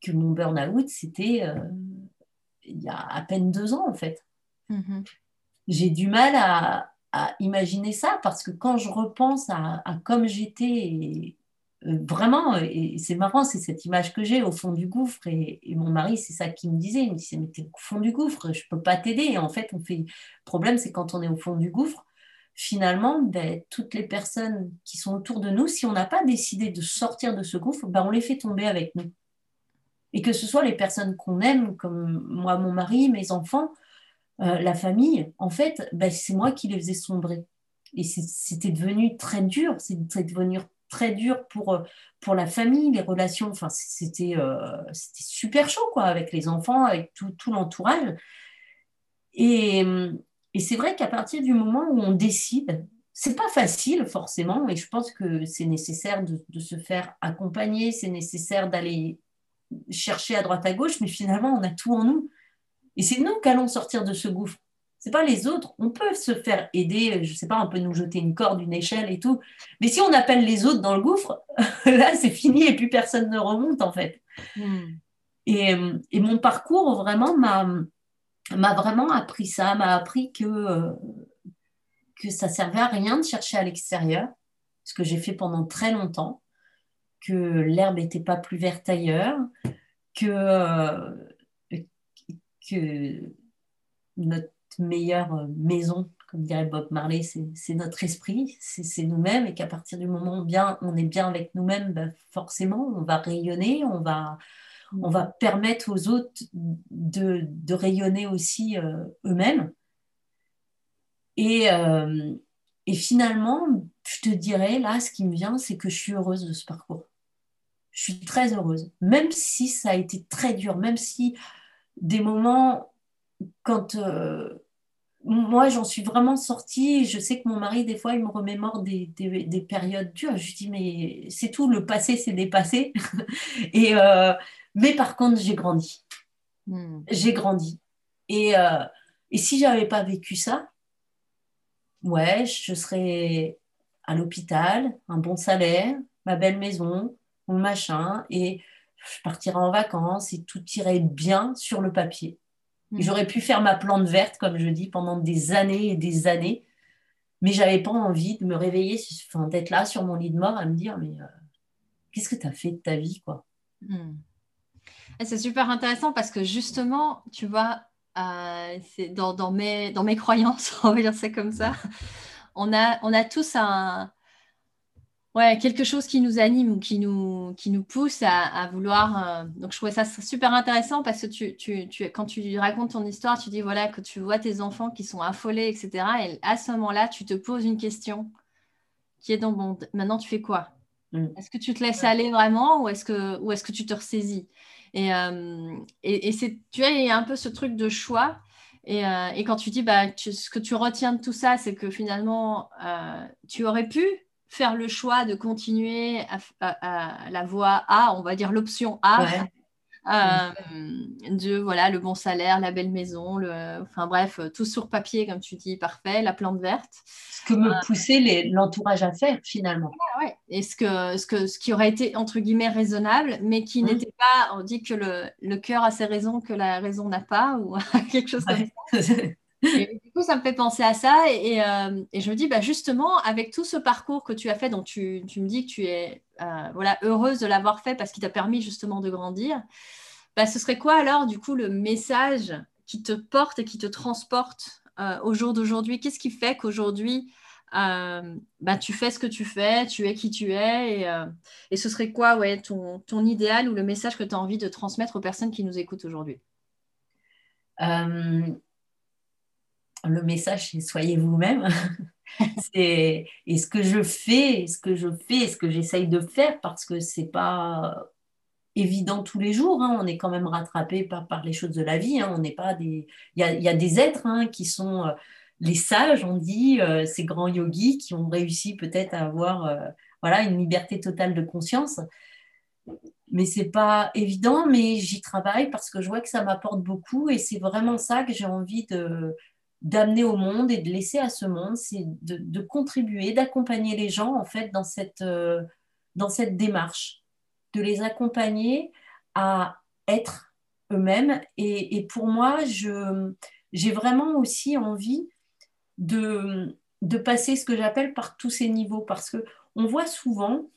Speaker 2: que mon burn-out, c'était il y a à peine deux ans, en fait. Mm-hmm j'ai du mal à, imaginer ça parce que quand je repense à, comme j'étais, euh, vraiment, et c'est marrant, c'est cette image que j'ai au fond du gouffre. Et, mon mari, c'est ça qu'il me disait. Il me disait, mais t'es au fond du gouffre, je peux pas t'aider. Et en fait, on fait. Le problème, c'est quand on est au fond du gouffre, finalement, ben, toutes les personnes qui sont autour de nous, si on n'a pas décidé de sortir de ce gouffre, ben, on les fait tomber avec nous. Et que ce soit les personnes qu'on aime, comme moi, mon mari, mes enfants, euh, la famille, en fait, ben, c'est moi qui les faisais sombrer. Et c'était devenu très dur, c'était devenu très dur pour, euh, pour la famille, les relations. Enfin, c'était euh, super chaud, quoi, avec les enfants, avec tout, tout l'entourage. Et, et c'est vrai qu'à partir du moment où on décide, c'est pas facile forcément, et je pense que c'est nécessaire de, de, se faire accompagner, c'est nécessaire d'aller chercher à droite à gauche, mais finalement, on a tout en nous. Et c'est nous qui allons sortir de ce gouffre. C'est pas les autres. On peut se faire aider, je sais pas, on peut nous jeter une corde, une échelle et tout. Mais si on appelle les autres dans le gouffre, là, c'est fini et plus personne ne remonte en fait. Hmm. Et, mon parcours vraiment m'a m'a vraiment appris ça, m'a appris que que ça servait à rien de chercher à l'extérieur, ce que j'ai fait pendant très longtemps, que l'herbe n'était pas plus verte ailleurs, que que notre meilleure maison, comme dirait Bob Marley, c'est notre esprit, c'est nous-mêmes, et qu'à partir du moment où bien, on est bien avec nous-mêmes, ben, forcément, on va rayonner, on va, on va permettre aux autres de, rayonner aussi euh, eux-mêmes. Euh, et finalement, je te dirais, là, ce qui me vient, c'est que je suis heureuse de ce parcours. Je suis très heureuse, même si ça a été très dur, même si des moments quand euh, moi j'en suis vraiment sortie, je sais que mon mari des fois il me remémore des, des, périodes dures, je lui dis mais c'est tout, le passé c'est dépassé. et, euh, mais par contre j'ai grandi, hmm. j'ai grandi. Et, euh, et si j'avais pas vécu ça, ouais, je serais à l'hôpital, un bon salaire, ma belle maison, mon machin, et je partirais en vacances et tout irait bien sur le papier. Mm. J'aurais pu faire ma plante verte, comme je dis, pendant des années et des années, mais j'avais pas envie de me réveiller, enfin, d'être là sur mon lit de mort à me dire, mais euh, qu'est-ce que tu as fait de ta vie, quoi?
Speaker 1: Mm. C'est super intéressant parce que justement, tu vois, euh, c'est dans, mes, dans mes croyances, on va dire ça comme ça, on a, on a tous un, ouais, quelque chose qui nous anime ou qui nous, qui nous pousse à, vouloir. Euh, donc, je trouvais ça super intéressant parce que tu, tu, tu, quand tu racontes ton histoire, tu dis voilà, que tu vois tes enfants qui sont affolés, etc. Et à ce moment-là, tu te poses une question qui est donc bon, maintenant tu fais quoi? Mm. Est-ce que tu te laisses aller vraiment ou est-ce que, ou est-ce que tu te ressaisis? Et, euh, et, c'est, tu vois, il y a un peu ce truc de choix. Et, euh, et quand tu dis, bah, ce que tu retiens de tout ça, c'est que finalement, tu aurais pu faire le choix de continuer à, la voie A, on va dire l'option A, euh, de voilà le bon salaire, la belle maison, le, enfin bref, tout sur papier comme tu dis, parfait, la plante verte.
Speaker 2: Ce que me euh, poussait l'entourage à faire finalement.
Speaker 1: Ouais, Et ce que, ce que ce qui aurait été entre guillemets raisonnable, mais qui mmh. n'était pas, on dit que le, le cœur a ses raisons que la raison n'a pas ou quelque chose comme ça. du coup, ça me fait penser à ça. Et, euh, je me dis, bah, justement, avec tout ce parcours que tu as fait, dont tu, me dis que tu es euh, heureuse de l'avoir fait parce qu'il t'a permis justement de grandir, bah, ce serait quoi alors, du coup, le message qui te porte et qui te transporte au jour d'aujourd'hui? Qu'est-ce qui fait qu'aujourd'hui, bah, tu fais ce que tu fais, tu es qui tu es Et, ce serait quoi ouais, ton, idéal ou le message que tu as envie de transmettre aux personnes qui nous écoutent aujourd'hui?
Speaker 2: Le message, c'est soyez vous-même. et ce que je fais, ce que je fais, ce que j'essaye de faire, parce que c'est pas évident tous les jours. Hein. On est quand même rattrapé par, par les choses de la vie. Hein. On n'est pas des. Il y a, y a, des êtres hein, qui sont euh, les sages, on dit, euh, ces grands yogis qui ont réussi peut-être à avoir euh, voilà une liberté totale de conscience. Mais c'est pas évident, mais j'y travaille parce que je vois que ça m'apporte beaucoup et c'est vraiment ça que j'ai envie de, d'amener au monde et de laisser à ce monde, c'est de, contribuer, d'accompagner les gens en fait dans cette, euh, dans cette démarche, de les accompagner à être eux-mêmes. Et, pour moi, j'ai vraiment aussi envie de, de passer ce que j'appelle par tous ces niveaux, parce que on voit souvent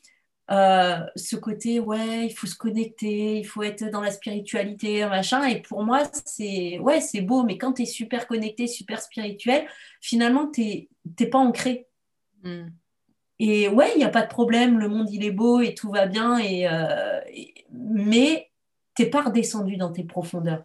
Speaker 2: euh, ce côté, ouais, il faut se connecter, il faut être dans la spiritualité, machin. Et pour moi, c'est ouais, c'est beau, mais quand tu es super connecté, super spirituel, finalement, tu n'es pas ancré. Hmm. Et ouais, il n'y a pas de problème, le monde, il est beau et tout va bien, et, euh, mais tu n'es pas redescendu dans tes profondeurs.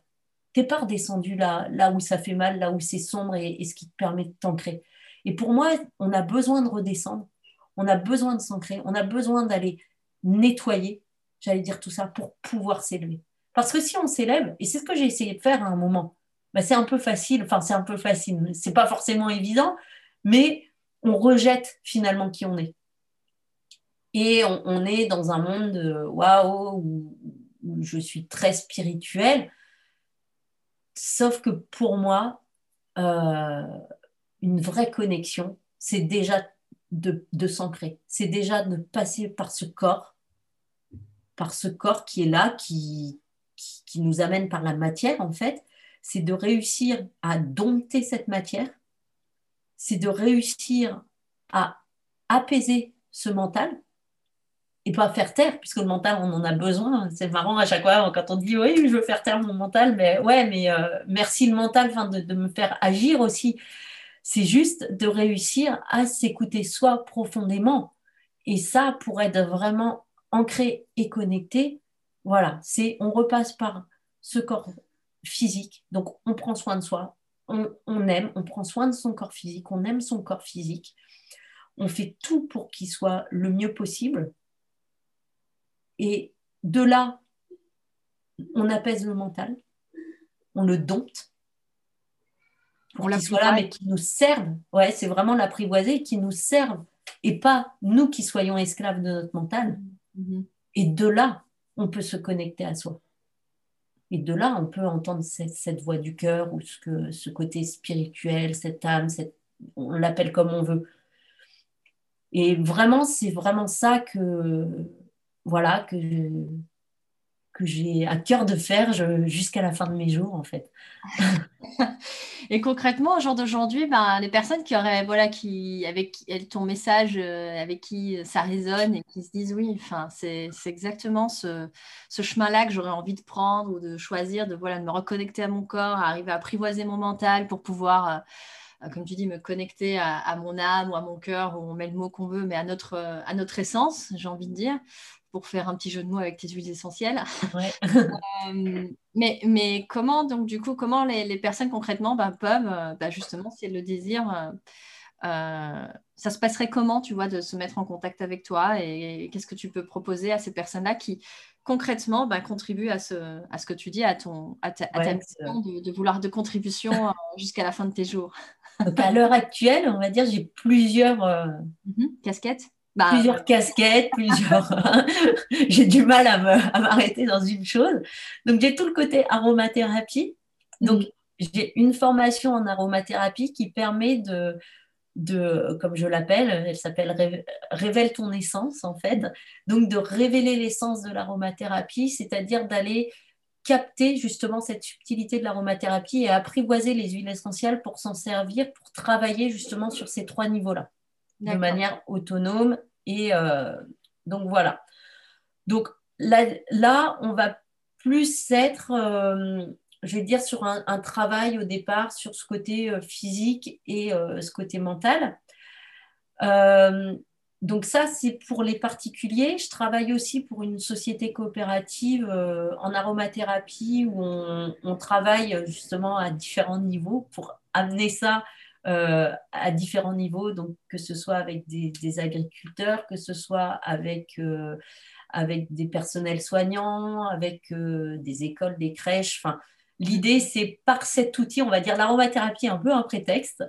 Speaker 2: Tu n'es pas redescendu là, là où ça fait mal, là où c'est sombre et, et ce qui te permet de t'ancrer. Et pour moi, on a besoin de redescendre on a besoin de s'ancrer, on a besoin d'aller nettoyer, j'allais dire tout ça, pour pouvoir s'élever. Parce que si on s'élève, et c'est ce que j'ai essayé de faire à un moment, bah c'est un peu facile, enfin c'est un peu facile, c'est pas forcément évident, mais on rejette finalement qui on est. Et on, est dans un monde waouh où, je suis très spirituelle, sauf que pour moi, euh, une vraie connexion, c'est déjà de, s'ancrer. C'est déjà de passer par ce corps, par ce corps qui est là, qui, qui, nous amène par la matière, en fait. C'est de réussir à dompter cette matière. C'est de réussir à apaiser ce mental et pas faire taire, puisque le mental, on en a besoin. C'est marrant à chaque fois quand on dit oui, je veux faire taire mon mental, mais ouais, mais euh, merci le mental de, de, me faire agir aussi. C'est juste de réussir à s'écouter soi profondément. Et ça, pour être vraiment ancré et connecté, voilà, c'est on repasse par ce corps physique. Donc, on prend soin de soi, on, on, aime, on prend soin de son corps physique, on aime son corps physique. On fait tout pour qu'il soit le mieux possible. Et de là, on apaise le mental, on le dompte pour qu'il soit là, mais qui nous servent. Ouais, c'est vraiment l'apprivoiser, qui nous servent et pas nous qui soyons esclaves de notre mental. Mm-hmm. Et de là, on peut se connecter à soi. Et de là, on peut entendre cette, voix du cœur ou ce, que, ce côté spirituel, cette âme, cette, on l'appelle comme on veut. Et vraiment, c'est vraiment ça que, voilà, que, que j'ai à cœur de faire jusqu'à la fin de mes jours, en fait.
Speaker 1: Et concrètement, au jour d'aujourd'hui, ben, les personnes qui auraient, voilà, qui, avec ton message, euh, avec qui ça résonne et qui se disent oui, enfin, c'est exactement ce, ce chemin-là que j'aurais envie de prendre ou de choisir, de, voilà, de me reconnecter à mon corps, arriver à apprivoiser mon mental pour pouvoir, euh, comme tu dis, me connecter à, à, mon âme ou à mon cœur, ou on met le mot qu'on veut, mais à notre, à notre essence, j'ai envie de dire pour faire un petit jeu de mots avec tes huiles essentielles. Euh, mais, mais comment, donc, du coup, comment les, personnes concrètement bah, peuvent, euh, bah, justement, si elles le désirent, euh, ça se passerait comment, tu vois, de se mettre en contact avec toi et, qu'est-ce que tu peux proposer à ces personnes-là qui, concrètement, bah, contribuent à ce, à ce que tu dis, à, ton, à ta, mission de, vouloir de contribution jusqu'à la fin de tes jours?
Speaker 2: Donc, à l'heure actuelle, on va dire, j'ai plusieurs
Speaker 1: mhm. casquettes
Speaker 2: bah, plusieurs casquettes, plusieurs. j'ai du mal à m'arrêter dans une chose. Donc, j'ai tout le côté aromathérapie. Donc, mm. j'ai une formation en aromathérapie qui permet de, de comme je l'appelle, elle s'appelle Révèle ton essence, en fait. Donc, de révéler l'essence de l'aromathérapie, c'est-à-dire d'aller capter justement cette subtilité de l'aromathérapie et apprivoiser les huiles essentielles pour s'en servir, pour travailler justement sur ces trois niveaux-là de manière autonome. Et euh, donc voilà. Donc là, là, on va plus être, euh, je vais dire, sur un, travail au départ, sur ce côté euh, physique et euh, ce côté mental. Donc ça, c'est pour les particuliers. Je travaille aussi pour une société coopérative en aromathérapie où on, travaille justement à différents niveaux pour amener ça à différents niveaux, donc que ce soit avec des, agriculteurs, que ce soit avec avec des personnels soignants, avec euh, des écoles, des crèches. Enfin, l'idée, c'est par cet outil, on va dire, l'aromathérapie est un peu un prétexte,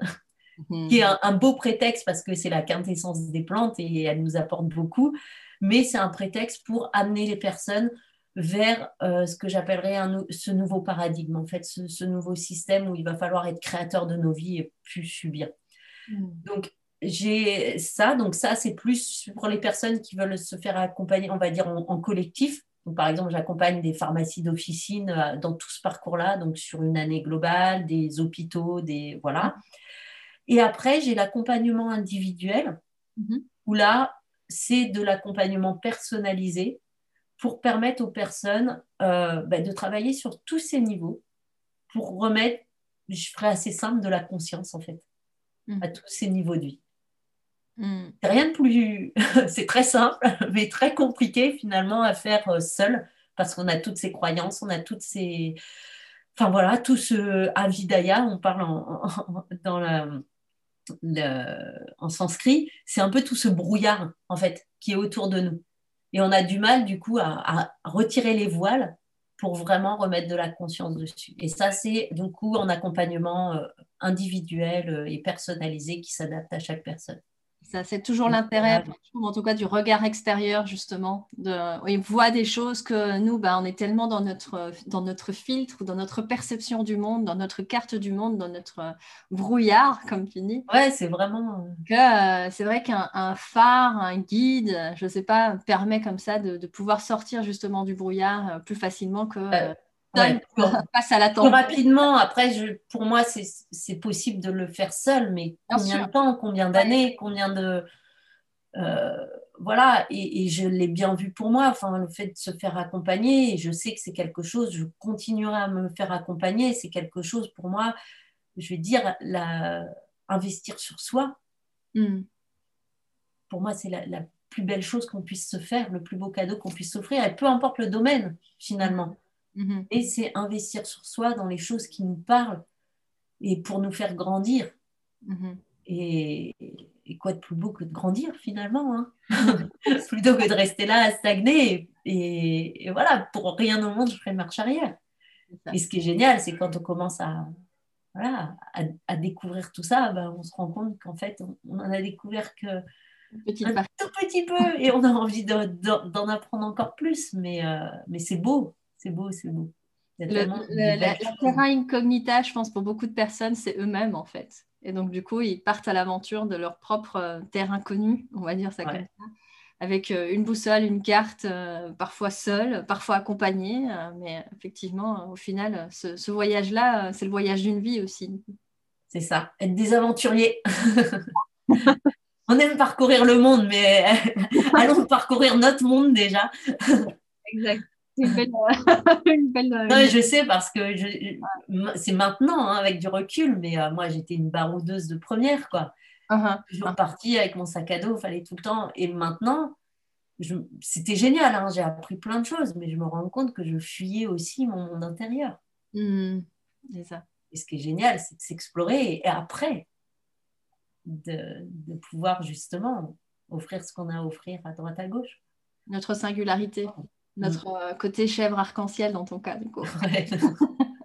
Speaker 2: mhm. qui est un, beau prétexte parce que c'est la quintessence des plantes et elle nous apporte beaucoup, mais c'est un prétexte pour amener les personnes vers euh, ce que j'appellerais ce nouveau paradigme, en fait, ce, nouveau système où il va falloir être créateur de nos vies et plus subir. Mhm. Donc, j'ai ça, donc ça c'est plus pour les personnes qui veulent se faire accompagner, on va dire en, collectif. par exemple, j'accompagne des pharmacies d'officine euh, dans tout ce parcours-là, donc sur une année globale, des hôpitaux, des voilà. Et après, j'ai l'accompagnement individuel, mm-hmm. où là, c'est de l'accompagnement personnalisé pour permettre aux personnes euh, bah, de travailler sur tous ces niveaux, pour remettre, je ferai assez simple, de la conscience en fait, mm. à tous ces niveaux de vie. Hmm. C'est rien de plus. c'est très simple, mais très compliqué finalement à faire euh, seul parce qu'on a toutes ces croyances, on a toutes ces. Enfin voilà, tout ce avidaya, on parle en, dans la, en sanskrit, c'est un peu tout ce brouillard en fait qui est autour de nous. Et on a du mal du coup à, retirer les voiles pour vraiment remettre de la conscience dessus. Et ça, c'est du coup en accompagnement euh, individuel euh, et personnalisé qui s'adapte à chaque personne
Speaker 1: c'est toujours l'intérêt, en tout cas, du regard extérieur, justement. De, il voit des choses que nous, ben, on est tellement dans notre, dans notre filtre, dans notre perception du monde, dans notre carte du monde, dans notre brouillard, comme tu dis.
Speaker 2: Ouais, c'est vraiment.
Speaker 1: Que euh, c'est vrai qu'un phare, un guide, je ne sais pas, permet comme ça de, pouvoir sortir justement du brouillard euh, plus facilement que. Euh,
Speaker 2: passe à la Plus rapidement, après, je, pour moi, c'est possible de le faire seul, mais combien de temps, combien d'années, combien de. Euh, voilà, et, je l'ai bien vu pour moi, enfin, le fait de se faire accompagner, je sais que c'est quelque chose, je continuerai à me faire accompagner, c'est quelque chose pour moi, je vais dire, la, investir sur soi. Hmm. Pour moi, c'est la, la, plus belle chose qu'on puisse se faire, le plus beau cadeau qu'on puisse s'offrir, et peu importe le domaine, finalement. Mhm. Et c'est investir sur soi dans les choses qui nous parlent et pour nous faire grandir. Mhm. Et, quoi de plus beau que de grandir finalement hein? Plutôt que de rester là à stagner. Et, voilà, pour rien au monde, je ferai marche arrière. Et ce qui est génial, c'est quand on commence à, voilà, à, découvrir tout ça, ben, on se rend compte qu'en fait, on, en a découvert que un tout petit peu et on a envie d'en apprendre encore plus. Mais, euh, mais c'est beau, c'est beau, c'est beau.
Speaker 1: Le, la, terra incognita, je pense, pour beaucoup de personnes, c'est eux-mêmes en fait. Et donc, du coup, ils partent à l'aventure de leur propre euh, terre inconnue, on va dire ça comme ça, avec euh, une boussole, une carte, euh, parfois seule, parfois accompagnée. mais effectivement, au final, ce, voyage-là, c'est le voyage d'une vie aussi.
Speaker 2: C'est ça, être des aventuriers. On aime parcourir le monde, mais allons parcourir notre monde déjà.
Speaker 1: exact.
Speaker 2: Euh, je sais parce que c'est maintenant hein, avec du recul, mais euh, moi j'étais une baroudeuse de première quoi. Je suis partie avec mon sac à dos, fallait tout le temps. Et maintenant, c'était génial, hein, j'ai appris plein de choses, mais je me rends compte que je fuyais aussi mon monde intérieur.
Speaker 1: Mmh. ça.
Speaker 2: Et ce qui est génial, c'est de s'explorer et après de, de pouvoir justement offrir ce qu'on a à offrir à droite à gauche.
Speaker 1: Notre singularité. Oh notre mm. euh, côté chèvre arc-en-ciel dans ton cas, du coup.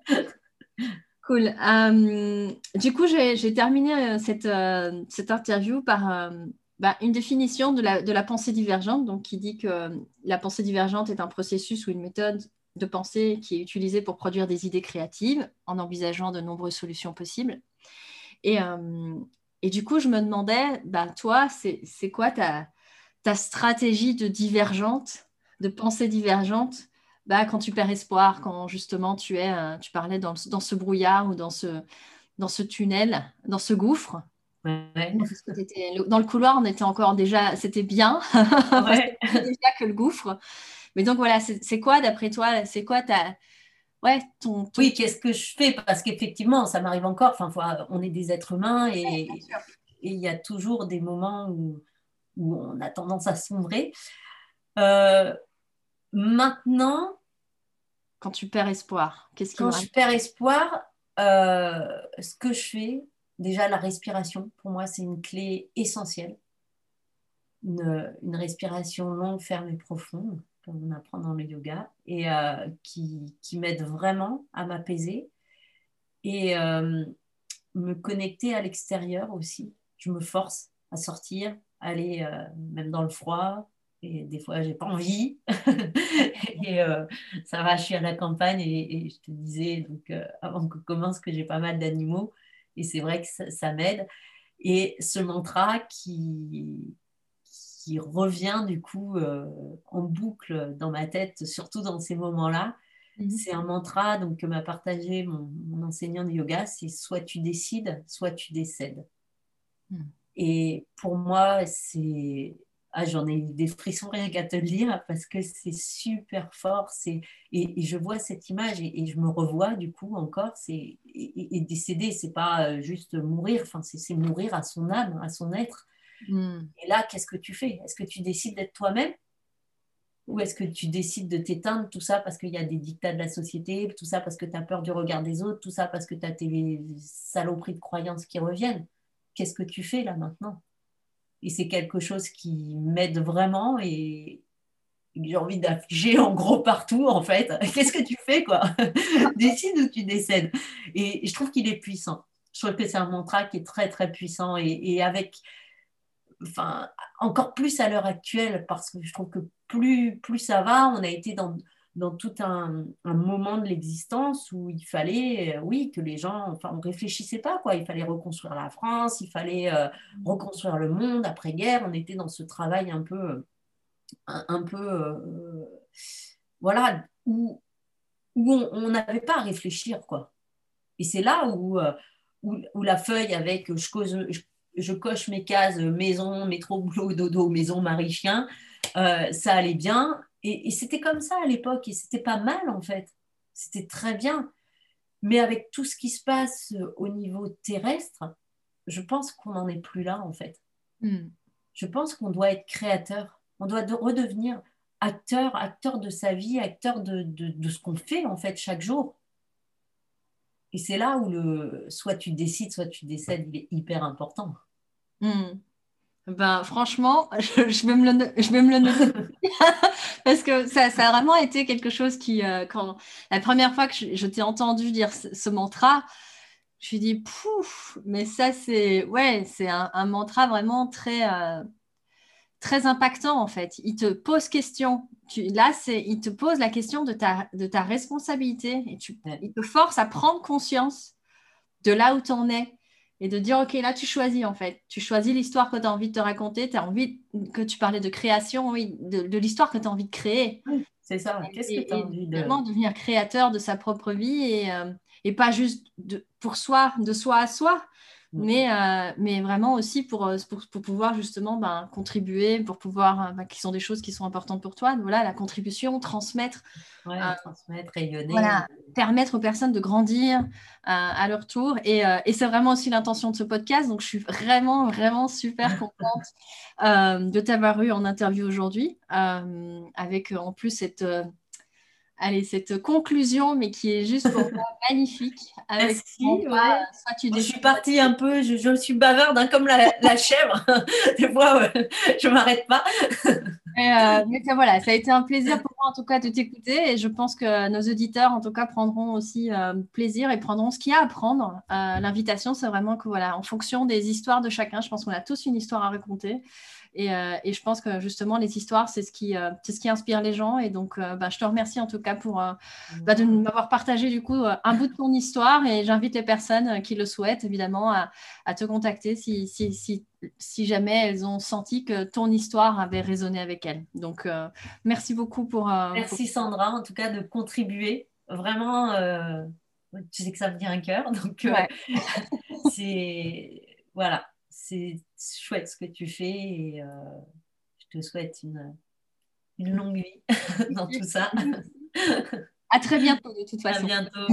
Speaker 1: cool. Euh, du coup, j'ai terminé euh, cette, cette, interview par bah, une définition de la, de la, pensée divergente, donc qui dit que la pensée divergente est un processus ou une méthode de pensée qui est utilisée pour produire des idées créatives en envisageant de nombreuses solutions possibles. Et, et du coup, je me demandais, bah, toi, c'est quoi ta, ta stratégie de divergente de pensées divergentes, bah, quand tu perds espoir, quand justement tu es, euh, tu parlais dans, ce brouillard ou dans ce, dans ce tunnel, dans ce gouffre. Dans le couloir, on était encore déjà, c'était bien, déjà que le gouffre. Mais donc voilà, c'est quoi d'après toi, c'est quoi ta, ouais, ton,
Speaker 2: Oui, qu'est-ce que je fais? Parce qu'effectivement, ça m'arrive encore. Enfin, on est des êtres humains et il y a toujours des moments où, où on a tendance à sombrer. Euh, maintenant.
Speaker 1: Quand tu perds espoir, qu'est-ce qui
Speaker 2: Quand je perds espoir, euh, ce que je fais, déjà la respiration, pour moi, c'est une clé essentielle. Une, une, respiration longue, ferme et profonde, comme on apprend dans le yoga, et euh, qui, qui m'aide vraiment à m'apaiser et me connecter à l'extérieur aussi. Je me force à sortir, aller euh, même dans le froid. Et des fois, j'ai pas envie. et euh, ça va, je suis à la campagne et, je te disais donc euh, avant qu'on commence que j'ai pas mal d'animaux et c'est vrai que ça, m'aide. Et ce mantra qui, qui revient du coup en boucle dans ma tête, surtout dans ces moments-là, mhm. c'est un mantra donc, que m'a partagé mon, enseignant de yoga, c'est soit tu décides, soit tu décèdes. Mhm. Et pour moi, c'est. Ah, J'en ai des frissons rien qu'à te le dire parce que c'est super fort. Et, et, je vois cette image et, je me revois du coup encore. Et, et, décéder, c'est pas euh, juste mourir, enfin, c'est mourir à son âme, à son être. Hmm. Et là, qu'est-ce que tu fais? Est-ce que tu décides d'être toi-même? Ou est-ce que tu décides de t'éteindre tout ça parce qu'il y a des dictats de la société, tout ça parce que tu as peur du regard des autres, tout ça parce que tu as tes saloperies de croyances qui reviennent? Qu'est-ce que tu fais là maintenant? Et c'est quelque chose qui m'aide vraiment et j'ai envie d'afficher en gros partout en fait. Qu'est-ce que tu fais quoi? Décide ou tu décèdes. Et je trouve qu'il est puissant. Je trouve que c'est un mantra qui est très très puissant et, avec, enfin, encore plus à l'heure actuelle parce que je trouve que plus, plus ça va, on a été dans, dans tout un, moment de l'existence où il fallait, euh, oui, que les gens, enfin, on réfléchissait pas, quoi. Il fallait reconstruire la France, il fallait euh, reconstruire le monde après-guerre. On était dans ce travail un peu, un, peu, euh, voilà, où, où on n'avait pas à réfléchir, quoi. Et c'est là où, où, la feuille avec je, cause, je, coche mes cases maison, métro, boulot, dodo, maison, mari, chien, ça allait bien et, c'était comme ça à l'époque, et c'était pas mal en fait. C'était très bien. Mais avec tout ce qui se passe euh, au niveau terrestre, je pense qu'on n'en est plus là en fait. Hmm. Je pense qu'on doit être créateur. On doit redevenir acteur, acteur de sa vie, acteur de, de, ce qu'on fait en fait chaque jour. Et c'est là où le soit tu décides, soit tu décèdes, il est hyper important.
Speaker 1: Hmm. Ben, franchement, je, vais me le, je vais me le. Parce que ça, a vraiment été quelque chose qui, euh, quand la première fois que je, t'ai entendu dire ce, mantra, je me suis dit, pouf, mais ça, c'est ouais, c'est un, mantra vraiment très, euh, très impactant, en fait. Il te pose question. Là, il te pose la question de ta, de ta responsabilité et tu, il te force à prendre conscience de là où tu en es et de dire, OK, là, tu choisis en fait. Tu choisis l'histoire que tu as envie de te raconter. Tu as envie que tu parlais de création, oui, de, l'histoire que tu as envie de créer.
Speaker 2: c'est ça. Qu'est-ce que tu as envie de.
Speaker 1: Vraiment devenir créateur de sa propre vie et, euh, et pas juste de, pour soi, de soi à soi, mais, euh, mais vraiment aussi pour, euh, pour, pour pouvoir justement ben, contribuer, pour pouvoir, ben, qui sont des choses qui sont importantes pour toi. Voilà, la contribution, transmettre.
Speaker 2: transmettre, rayonner.
Speaker 1: Voilà, permettre aux personnes de grandir à leur tour. Et, et c'est vraiment aussi l'intention de ce podcast. Donc, je suis vraiment, vraiment super contente de t'avoir eu en interview aujourd'hui, avec en plus cette allez, cette conclusion, mais qui est juste pour moi magnifique.
Speaker 2: Merci. tu je suis partie un peu, je, suis bavarde hein, comme la, chèvre. Des fois, je ne m'arrête pas.
Speaker 1: mais, euh, voilà, ça a été un plaisir pour moi en tout cas de t'écouter et je pense que nos auditeurs en tout cas prendront aussi euh, plaisir et prendront ce qu'il y a à prendre. Euh, l'invitation, c'est vraiment que voilà, en fonction des histoires de chacun, je pense qu'on a tous une histoire à raconter. Euh, et, je pense que justement, les histoires, c'est ce, qui, euh, ce qui inspire les gens. Et donc, euh, bah, je te remercie en tout cas pour bah, de m'avoir partagé du coup un bout de ton histoire. Et j'invite les personnes qui le souhaitent, évidemment, à, te contacter si, si, si, si, jamais elles ont senti que ton histoire avait résonné avec elles. Donc, merci beaucoup pour...
Speaker 2: merci Sandra, en tout cas, de contribuer. Vraiment, tu sais que ça me dit un cœur. Donc, c'est... Voilà, c'est chouette ce que tu fais et euh, je te souhaite une, une longue vie dans tout ça.
Speaker 1: À très bientôt, de toute façon.
Speaker 2: À bientôt.